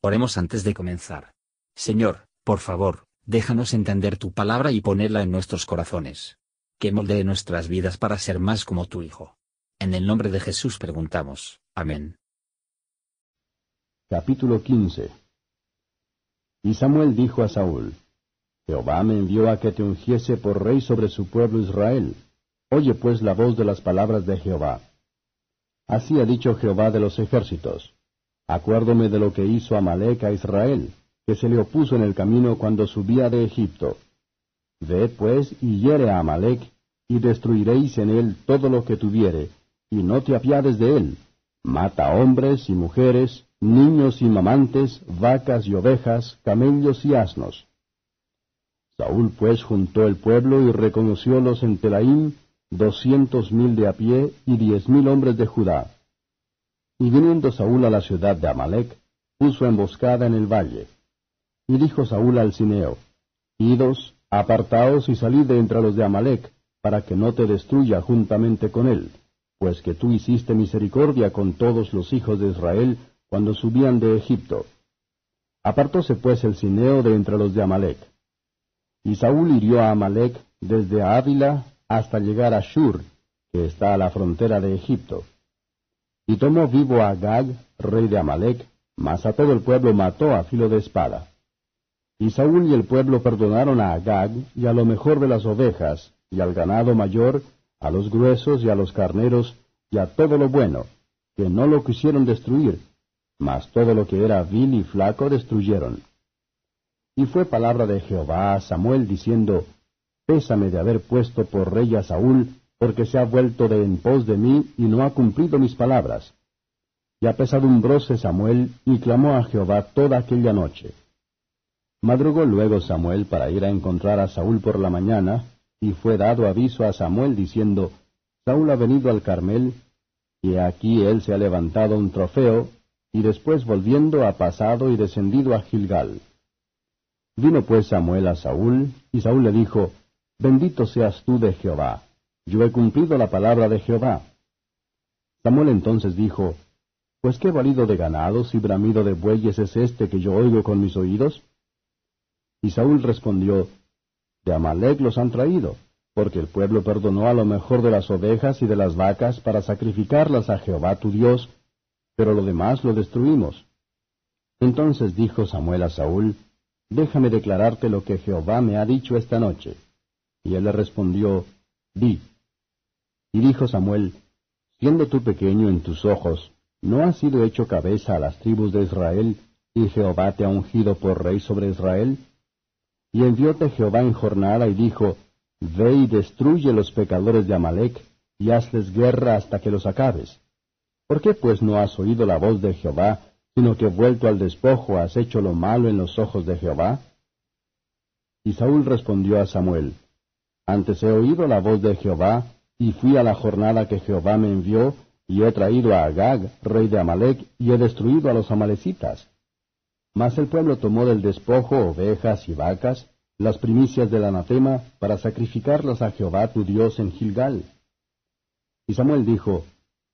Oremos antes de comenzar. Señor, por favor, déjanos entender tu palabra y ponerla en nuestros corazones. Que moldee nuestras vidas para ser más como tu Hijo. En el nombre de Jesús preguntamos. Amén. Capítulo 15 Y Samuel dijo a Saúl, Jehová me envió a que te ungiese por rey sobre su pueblo Israel. Oye pues la voz de las palabras de Jehová. Así ha dicho Jehová de los ejércitos. Acuérdome de lo que hizo Amalek a Israel, que se le opuso en el camino cuando subía de Egipto. Ved pues y hiere a Amalek, y destruiréis en él todo lo que tuviere, y no te apiades de él. Mata hombres y mujeres, niños y mamantes, vacas y ovejas, camellos y asnos. Saúl pues juntó el pueblo y reconociólos en Telaim, doscientos mil de a pie y diez mil hombres de Judá. Y viniendo Saúl a la ciudad de Amalek, puso emboscada en el valle. Y dijo Saúl al Cineo, Idos, apartaos y salid de entre los de Amalek, para que no te destruya juntamente con él, pues que tú hiciste misericordia con todos los hijos de Israel cuando subían de Egipto. Apartóse pues el Cineo de entre los de Amalek. Y Saúl hirió a Amalek desde Ávila hasta llegar a Shur, que está a la frontera de Egipto. Y tomó vivo a Agag, rey de Amalek, mas a todo el pueblo mató a filo de espada. Y Saúl y el pueblo perdonaron a Agag y a lo mejor de las ovejas, y al ganado mayor, a los gruesos y a los carneros, y a todo lo bueno, que no lo quisieron destruir, mas todo lo que era vil y flaco destruyeron. Y fue palabra de Jehová a Samuel diciendo, Pésame de haber puesto por rey a Saúl, porque se ha vuelto de en pos de mí y no ha cumplido mis palabras. Y apesadumbróse Samuel y clamó a Jehová toda aquella noche. Madrugó luego Samuel para ir a encontrar a Saúl por la mañana, y fue dado aviso a Samuel diciendo, Saúl ha venido al Carmel, y aquí él se ha levantado un trofeo, y después volviendo ha pasado y descendido a Gilgal. Vino pues Samuel a Saúl, y Saúl le dijo, Bendito seas tú de Jehová yo he cumplido la palabra de Jehová. Samuel entonces dijo, Pues qué valido de ganados y bramido de bueyes es este que yo oigo con mis oídos? Y Saúl respondió, De Amalek los han traído, porque el pueblo perdonó a lo mejor de las ovejas y de las vacas para sacrificarlas a Jehová tu Dios, pero lo demás lo destruimos. Entonces dijo Samuel a Saúl, Déjame declararte lo que Jehová me ha dicho esta noche. Y él le respondió, Di. Y dijo Samuel, Siendo tú pequeño en tus ojos, ¿no has sido hecho cabeza a las tribus de Israel, y Jehová te ha ungido por rey sobre Israel? Y envióte Jehová en jornada y dijo, Ve y destruye los pecadores de Amalek, y hazles guerra hasta que los acabes. ¿Por qué pues no has oído la voz de Jehová, sino que vuelto al despojo has hecho lo malo en los ojos de Jehová? Y Saúl respondió a Samuel, Antes he oído la voz de Jehová, y fui a la jornada que Jehová me envió, y he traído a Agag, rey de Amalek, y he destruido a los amalecitas. Mas el pueblo tomó del despojo ovejas y vacas, las primicias del anatema, para sacrificarlas a Jehová tu Dios en Gilgal. Y Samuel dijo,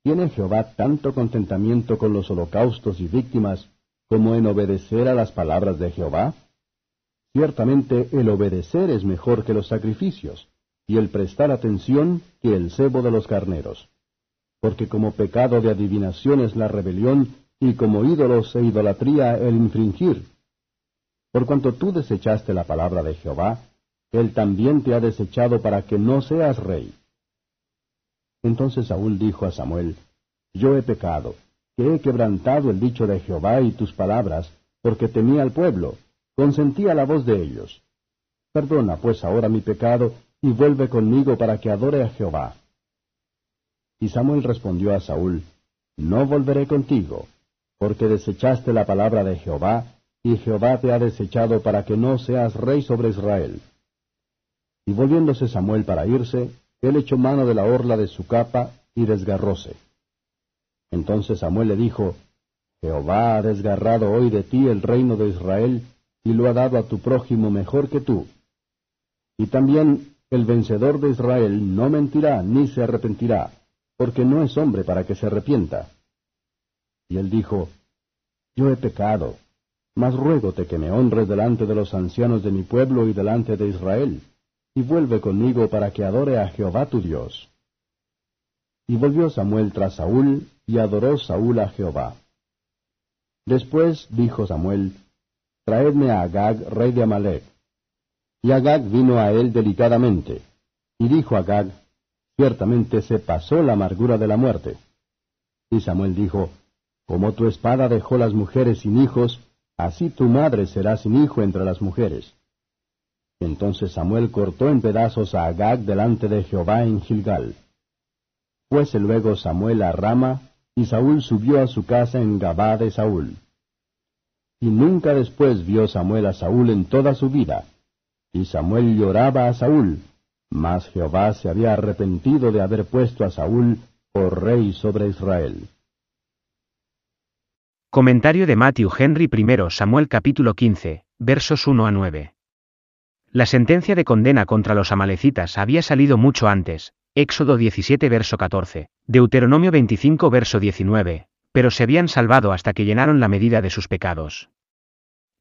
¿Tiene Jehová tanto contentamiento con los holocaustos y víctimas como en obedecer a las palabras de Jehová? Ciertamente el obedecer es mejor que los sacrificios y el prestar atención que el cebo de los carneros. Porque como pecado de adivinación es la rebelión, y como ídolos e idolatría el infringir. Por cuanto tú desechaste la palabra de Jehová, él también te ha desechado para que no seas rey. Entonces Saúl dijo a Samuel, Yo he pecado, que he quebrantado el dicho de Jehová y tus palabras, porque temía al pueblo, consentí a la voz de ellos. Perdona pues ahora mi pecado, y vuelve conmigo para que adore a Jehová. Y Samuel respondió a Saúl, No volveré contigo, porque desechaste la palabra de Jehová, y Jehová te ha desechado para que no seas rey sobre Israel. Y volviéndose Samuel para irse, él echó mano de la orla de su capa y desgarróse. Entonces Samuel le dijo, Jehová ha desgarrado hoy de ti el reino de Israel, y lo ha dado a tu prójimo mejor que tú. Y también el vencedor de Israel no mentirá ni se arrepentirá, porque no es hombre para que se arrepienta. Y él dijo, Yo he pecado, Mas ruégote que me honres delante de los ancianos de mi pueblo y delante de Israel, y vuelve conmigo para que adore a Jehová tu Dios. Y volvió Samuel tras Saúl, y adoró Saúl a Jehová. Después dijo Samuel, Traedme a Agag, rey de Amalek. Y Agag vino a él delicadamente. Y dijo Agag, Ciertamente se pasó la amargura de la muerte. Y Samuel dijo, Como tu espada dejó las mujeres sin hijos, así tu madre será sin hijo entre las mujeres. Entonces Samuel cortó en pedazos a Agag delante de Jehová en Gilgal. Fuese luego Samuel a Rama, y Saúl subió a su casa en Gabá de Saúl. Y nunca después vio Samuel a Saúl en toda su vida. Y Samuel lloraba a Saúl, mas Jehová se había arrepentido de haber puesto a Saúl por rey sobre Israel. Comentario de Matthew Henry I Samuel capítulo 15, versos 1 a 9. La sentencia de condena contra los amalecitas había salido mucho antes, Éxodo 17 verso 14, Deuteronomio 25 verso 19, pero se habían salvado hasta que llenaron la medida de sus pecados.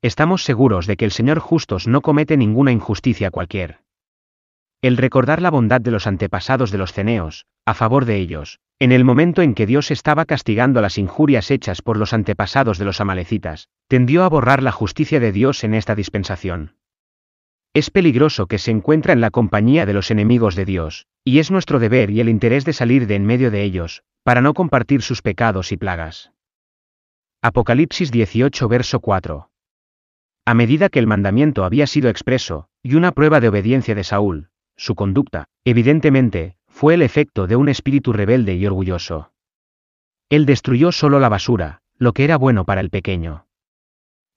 Estamos seguros de que el Señor justos no comete ninguna injusticia cualquier. El recordar la bondad de los antepasados de los ceneos, a favor de ellos, en el momento en que Dios estaba castigando las injurias hechas por los antepasados de los amalecitas, tendió a borrar la justicia de Dios en esta dispensación. Es peligroso que se encuentra en la compañía de los enemigos de Dios, y es nuestro deber y el interés de salir de en medio de ellos, para no compartir sus pecados y plagas. Apocalipsis 18 verso 4. A medida que el mandamiento había sido expreso, y una prueba de obediencia de Saúl, su conducta, evidentemente, fue el efecto de un espíritu rebelde y orgulloso. Él destruyó solo la basura, lo que era bueno para el pequeño.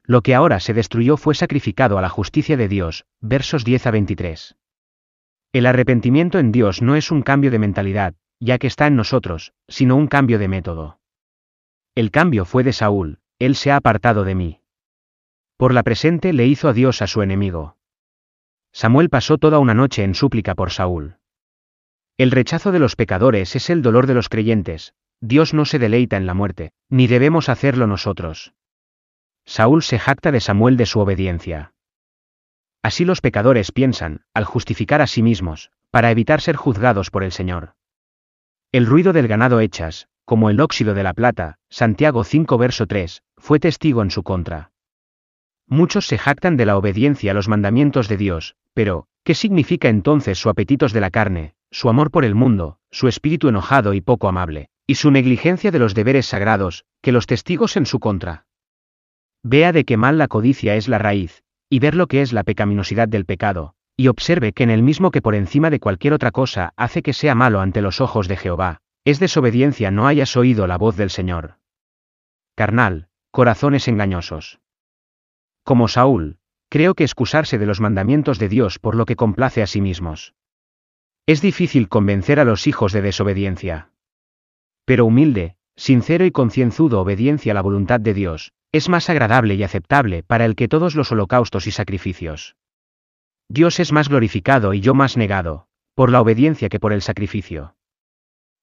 Lo que ahora se destruyó fue sacrificado a la justicia de Dios, versos 10 a 23. El arrepentimiento en Dios no es un cambio de mentalidad, ya que está en nosotros, sino un cambio de método. El cambio fue de Saúl, él se ha apartado de mí. Por la presente le hizo a Dios a su enemigo. Samuel pasó toda una noche en súplica por Saúl. El rechazo de los pecadores es el dolor de los creyentes, Dios no se deleita en la muerte, ni debemos hacerlo nosotros. Saúl se jacta de Samuel de su obediencia. Así los pecadores piensan, al justificar a sí mismos, para evitar ser juzgados por el Señor. El ruido del ganado hechas, como el óxido de la plata, Santiago 5 verso 3, fue testigo en su contra. Muchos se jactan de la obediencia a los mandamientos de Dios, pero, ¿qué significa entonces su apetitos de la carne, su amor por el mundo, su espíritu enojado y poco amable, y su negligencia de los deberes sagrados, que los testigos en su contra? Vea de qué mal la codicia es la raíz, y ver lo que es la pecaminosidad del pecado, y observe que en el mismo que por encima de cualquier otra cosa hace que sea malo ante los ojos de Jehová, es desobediencia no hayas oído la voz del Señor. Carnal, corazones engañosos. Como Saúl, creo que excusarse de los mandamientos de Dios por lo que complace a sí mismos. Es difícil convencer a los hijos de desobediencia. Pero humilde, sincero y concienzudo obediencia a la voluntad de Dios, es más agradable y aceptable para el que todos los holocaustos y sacrificios. Dios es más glorificado y yo más negado, por la obediencia que por el sacrificio.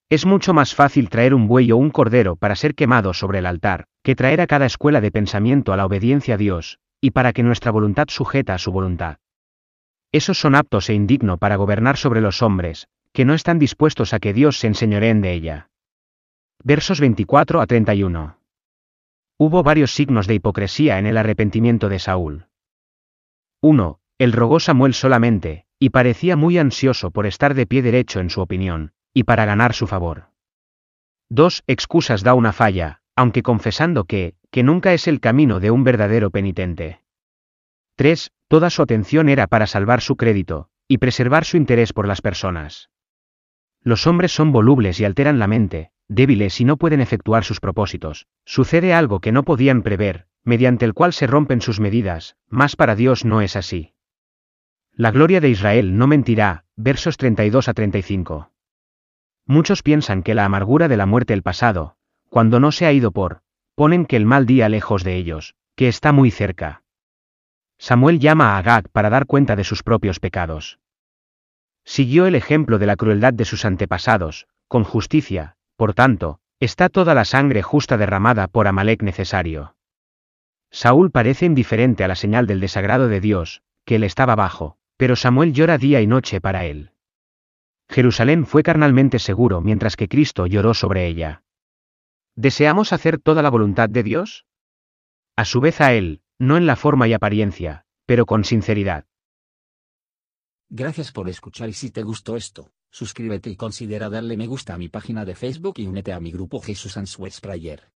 Es mucho más fácil traer un buey o un cordero para ser quemado sobre el altar, que traer a cada escuela de pensamiento a la obediencia a Dios, y para que nuestra voluntad sujeta a su voluntad. Esos son aptos e indigno para gobernar sobre los hombres, que no están dispuestos a que Dios se enseñoreen de ella. Versos 24 a 31. Hubo varios signos de hipocresía en el arrepentimiento de Saúl. 1. Él rogó Samuel solamente, y parecía muy ansioso por estar de pie derecho en su opinión, y para ganar su favor. 2. Excusas da una falla, aunque confesando que, que nunca es el camino de un verdadero penitente. 3. Toda su atención era para salvar su crédito, y preservar su interés por las personas. Los hombres son volubles y alteran la mente, débiles y no pueden efectuar sus propósitos, sucede algo que no podían prever, mediante el cual se rompen sus medidas, mas para Dios no es así. La gloria de Israel no mentirá, versos 32 a 35. Muchos piensan que la amargura de la muerte el pasado, cuando no se ha ido por, ponen que el mal día lejos de ellos, que está muy cerca. Samuel llama a Agag para dar cuenta de sus propios pecados. Siguió el ejemplo de la crueldad de sus antepasados, con justicia, por tanto, está toda la sangre justa derramada por Amalek necesario. Saúl parece indiferente a la señal del desagrado de Dios, que él estaba bajo, pero Samuel llora día y noche para él. Jerusalén fue carnalmente seguro mientras que Cristo lloró sobre ella. ¿Deseamos hacer toda la voluntad de Dios? A su vez a Él, no en la forma y apariencia, pero con sinceridad. Gracias por escuchar y si te gustó esto, suscríbete y considera darle me gusta a mi página de Facebook y únete a mi grupo Jesús Answers Prayer.